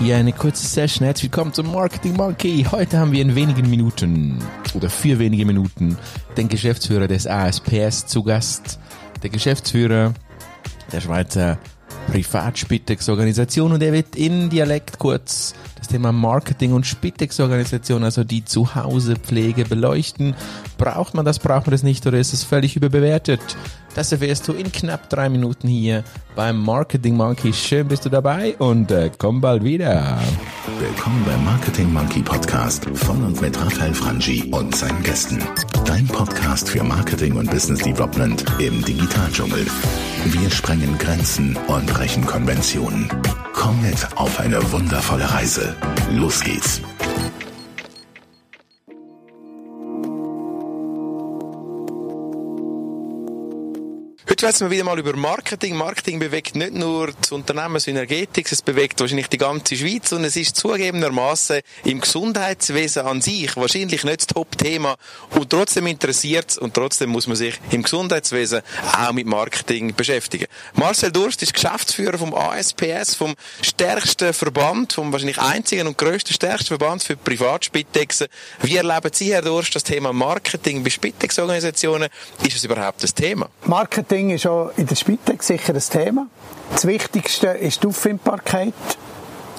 Hier eine kurze Session. Herzlich willkommen zum Marketing Monkey. Heute haben wir in wenigen Minuten oder für wenige Minuten den Geschäftsführer des ASPS zu Gast. Der Geschäftsführer der Schweizer Privatspitex-Organisation und er wird in Dialekt kurz das Thema Marketing und Spitex-Organisation, also die Zuhausepflege beleuchten. Braucht man das, braucht man das nicht oder ist es völlig überbewertet? Das erfährst du in knapp drei Minuten hier beim Marketing Monkey. Schön bist du dabei und äh, komm bald wieder. Willkommen beim Marketing Monkey Podcast von und mit Raphael Frangi und seinen Gästen. Dein Podcast für Marketing und Business Development im Digitaldschungel. Wir sprengen Grenzen und brechen Konventionen. Komm mit auf eine wundervolle Reise. Los geht's. Heute sprechen wir wieder mal über Marketing. Marketing bewegt nicht nur das Unternehmen Synergetics, es bewegt wahrscheinlich die ganze Schweiz und es ist zugegebenermaßen im Gesundheitswesen an sich wahrscheinlich nicht das Top-Thema und trotzdem interessiert es und trotzdem muss man sich im Gesundheitswesen auch mit Marketing beschäftigen. Marcel Durst ist Geschäftsführer vom ASPS, vom stärksten Verband, vom wahrscheinlich einzigen und grössten stärksten Verband für Privatspitexen. Wie erleben Sie, Herr Durst, das Thema Marketing bei Spitex-Organisationen? Ist es überhaupt das Thema? Marketing ist auch in der Spitex sicher ein Thema. Das Wichtigste ist die Auffindbarkeit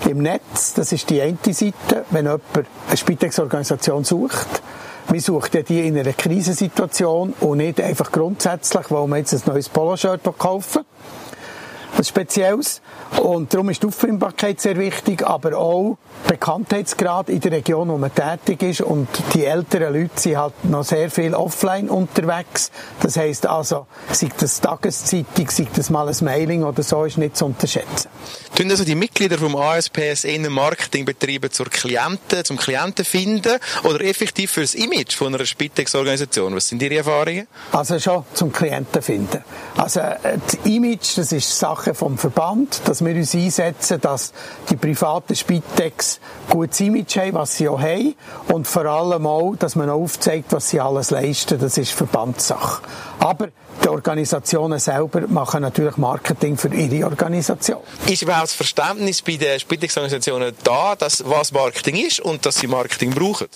im Netz. Das ist die eine Seite, wenn jemand eine Spitex-Organisation sucht. Man sucht ja die in einer Krisensituation und nicht einfach grundsätzlich, weil man jetzt ein neues Poloshirt kaufen was Spezielles. Und darum ist die Auffindbarkeit sehr wichtig, aber auch Bekanntheitsgrad in der Region, wo man tätig ist. Und die älteren Leute sind halt noch sehr viel offline unterwegs. Das heisst also, sei das Tageszeitung, sei das mal ein Mailing oder so, ist nicht zu unterschätzen. Tun also die Mitglieder vom ASPS eher Marketing betreiben zur Klienten, zum Klienten finden oder effektiv für das Image von einer Spitex-Organisation? Was sind Ihre Erfahrungen? Also schon zum Klienten finden. Also das Image, das ist Sache vom Verband, dass wir uns einsetzen, dass die privaten Spitex gutes Image haben, was sie auch haben und vor allem auch, dass man aufzeigt, was sie alles leisten. Das ist Verbandssache. Aber die Organisationen selber machen natürlich Marketing für ihre Organisation. Ist überhaupt das Verständnis bei den Spitex-Organisationen da, dass was Marketing ist und dass sie Marketing brauchen?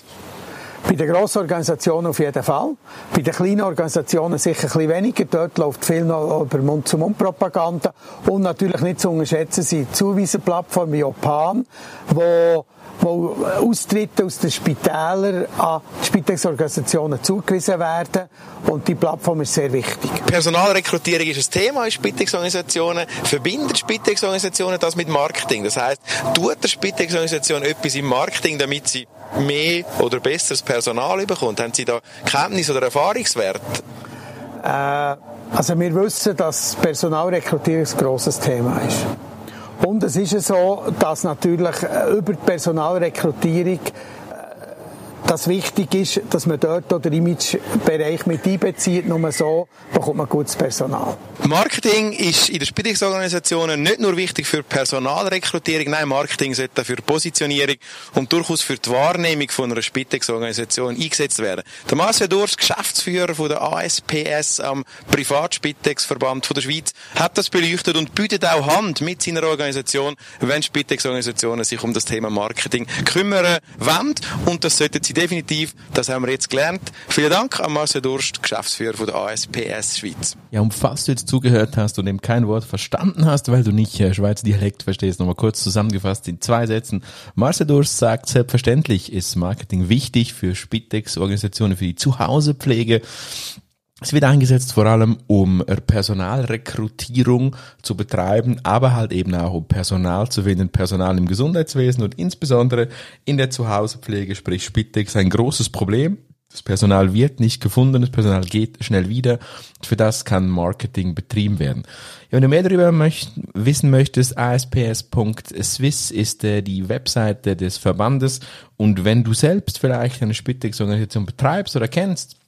Bei den grossen Organisationen auf jeden Fall. Bei den kleinen Organisationen sicher ein bisschen weniger. Dort läuft viel noch über Mund-zu-Mund-Propaganda. Und natürlich nicht zu unterschätzen sind Zuweisenplattformen wie Opan, wo wo Austritte aus den Spitälern an Spitex-Organisationen zugewiesen werden. Und die Plattform ist sehr wichtig. Personalrekrutierung ist ein Thema in Spitex-Organisationen. Verbindet Spitex-Organisationen das mit Marketing? Das heißt, tut der Spitex-Organisation etwas im Marketing, damit sie mehr oder besseres Personal bekommt? Haben Sie da Kenntnis oder Erfahrungswert? Äh, also wir wissen, dass Personalrekrutierung ein grosses Thema ist. Und es ist so, dass natürlich äh, über die Personalrekrutierung das wichtig ist, dass man dort den Imagebereich mit einbezieht. Nur so bekommt man gutes Personal. Marketing ist in den Spitexorganisationen nicht nur wichtig für Personalrekrutierung, nein, Marketing sollte für Positionierung und durchaus für die Wahrnehmung von einer Spitex-Organisation eingesetzt werden. Der Marcel Durst, Geschäftsführer von der ASPS am Privatspitex-Verband der Schweiz, hat das beleuchtet und bietet auch Hand mit seiner Organisation, wenn Spitex-Organisationen sich um das Thema Marketing kümmern wollen. Und das sollten sie definitiv. Das haben wir jetzt gelernt. Vielen Dank an Marcel Durst, Geschäftsführer von der ASPS Schweiz. Ja, und falls du jetzt zugehört hast und eben kein Wort verstanden hast, weil du nicht äh, Schweizer Dialekt verstehst, nochmal kurz zusammengefasst in zwei Sätzen. Marcel Durst sagt, selbstverständlich ist Marketing wichtig für Spitex-Organisationen, für die Zuhausepflege. Es wird eingesetzt vor allem, um Personalrekrutierung zu betreiben, aber halt eben auch um Personal zu finden, Personal im Gesundheitswesen und insbesondere in der Zuhausepflege, sprich Spitex, ein großes Problem. Das Personal wird nicht gefunden, das Personal geht schnell wieder. Für das kann Marketing betrieben werden. Ja, wenn du mehr darüber möcht wissen möchtest, asps.swiss ist äh, die Webseite des Verbandes und wenn du selbst vielleicht eine Spitex-Organisation betreibst oder kennst,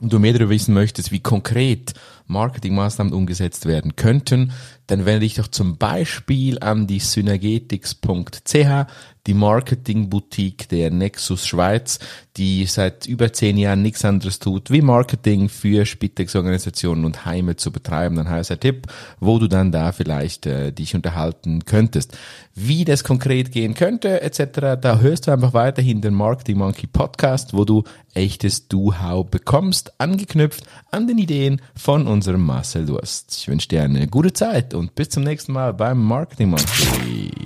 und du mehr darüber wissen möchtest, wie konkret Marketingmaßnahmen umgesetzt werden könnten, dann wende dich doch zum Beispiel an die synergetics.ch. die Marketing-Boutique der Nexus Schweiz, die seit über zehn Jahren nichts anderes tut, wie Marketing für Spitex-Organisationen und Heime zu betreiben. Dann heißt der Tipp, wo du dann da vielleicht äh, dich unterhalten könntest. Wie das konkret gehen könnte, etc., da hörst du einfach weiterhin den Marketing Monkey Podcast, wo du echtes Do-How bekommst, angeknüpft an den Ideen von unserem Marcel Durst. Ich wünsche dir eine gute Zeit und bis zum nächsten Mal beim Marketing Monkey.